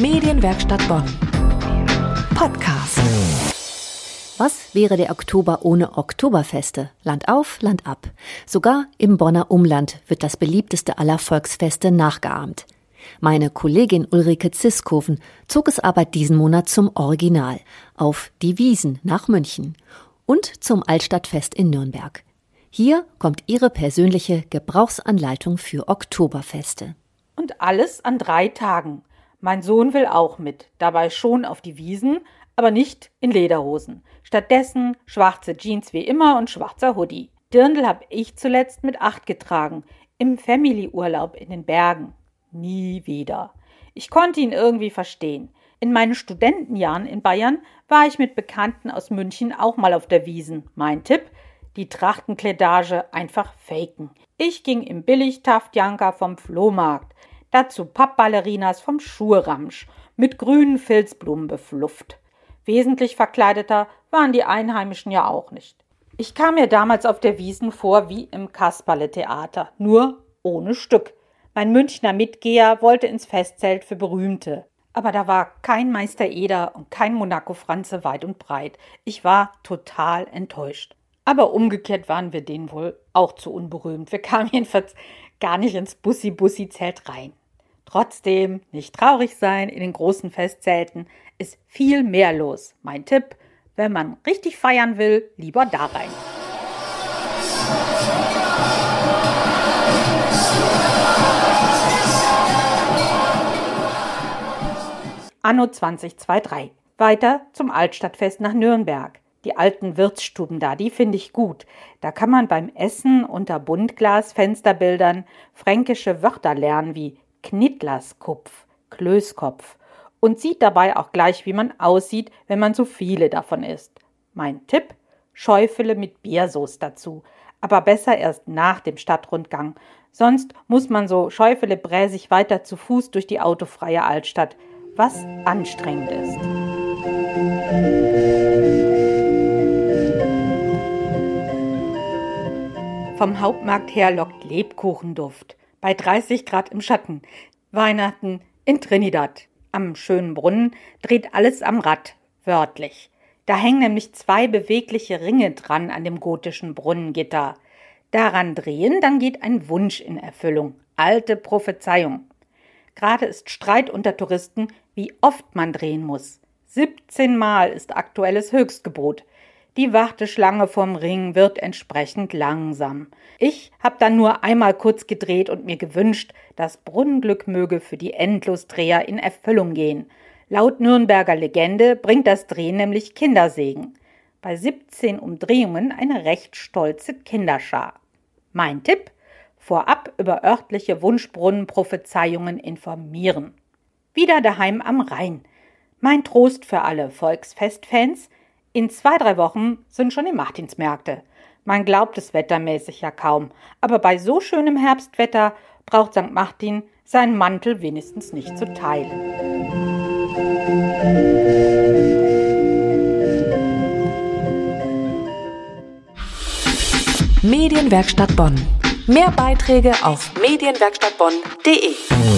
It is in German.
Medienwerkstatt Bonn. Podcast. Was wäre der Oktober ohne Oktoberfeste? Land auf, Land ab. Sogar im Bonner Umland wird das beliebteste aller Volksfeste nachgeahmt. Meine Kollegin Ulrike Ziskoven zog es aber diesen Monat zum Original auf die Wiesen nach München und zum Altstadtfest in Nürnberg. Hier kommt ihre persönliche Gebrauchsanleitung für Oktoberfeste. Und alles an drei Tagen. Mein Sohn will auch mit, dabei schon auf die Wiesen, aber nicht in Lederhosen. Stattdessen schwarze Jeans wie immer und schwarzer Hoodie. Dirndl habe ich zuletzt mit acht getragen, im Family-Urlaub in den Bergen. Nie wieder. Ich konnte ihn irgendwie verstehen. In meinen Studentenjahren in Bayern war ich mit Bekannten aus München auch mal auf der Wiesen. Mein Tipp: die Trachtenkleidage einfach faken. Ich ging im Billig-Taftjanker vom Flohmarkt, dazu Pappballerinas vom Schuhramsch mit grünen Filzblumen beflufft. Wesentlich verkleideter waren die Einheimischen ja auch nicht. Ich kam mir damals auf der Wiesen vor wie im Kasperle-Theater, nur ohne Stück. Mein Münchner Mitgeher wollte ins Festzelt für Berühmte. Aber da war kein Meister Eder und kein Monaco Franze weit und breit. Ich war total enttäuscht. Aber umgekehrt waren wir denen wohl auch zu unberühmt. Wir kamen jedenfalls gar nicht ins Bussi-Bussi-Zelt rein. Trotzdem nicht traurig sein, in den großen Festzelten ist viel mehr los. Mein Tipp, wenn man richtig feiern will, lieber da rein. Anno 2023. Weiter zum Altstadtfest nach Nürnberg. Die alten Wirtsstuben da, die finde ich gut. Da kann man beim Essen unter Buntglasfensterbildern fränkische Wörter lernen wie Knittlerskupf, Klöskopf und sieht dabei auch gleich, wie man aussieht, wenn man so viele davon isst. Mein Tipp: Schäufele mit Biersoße dazu, aber besser erst nach dem Stadtrundgang. Sonst muss man so Schäufele bräsig weiter zu Fuß durch die autofreie Altstadt was anstrengend ist. Vom Hauptmarkt her lockt Lebkuchenduft. Bei 30 Grad im Schatten. Weihnachten in Trinidad. Am schönen Brunnen dreht alles am Rad, wörtlich. Da hängen nämlich zwei bewegliche Ringe dran an dem gotischen Brunnengitter. Daran drehen, dann geht ein Wunsch in Erfüllung. Alte Prophezeiung. Gerade ist Streit unter Touristen, wie oft man drehen muss. 17 Mal ist aktuelles Höchstgebot. Die Warteschlange vom Ring wird entsprechend langsam. Ich habe dann nur einmal kurz gedreht und mir gewünscht, das Brunnenglück möge für die Endlosdreher in Erfüllung gehen. Laut Nürnberger Legende bringt das Drehen nämlich Kindersegen. Bei 17 Umdrehungen eine recht stolze Kinderschar. Mein Tipp: vorab über örtliche Wunschbrunnenprophezeiungen informieren. Wieder daheim am Rhein. Mein Trost für alle Volksfestfans. In zwei, drei Wochen sind schon die Martinsmärkte. Man glaubt es wettermäßig ja kaum, aber bei so schönem Herbstwetter braucht St. Martin seinen Mantel wenigstens nicht zu teilen. Medienwerkstatt Bonn. Mehr Beiträge auf medienwerkstattbonn.de.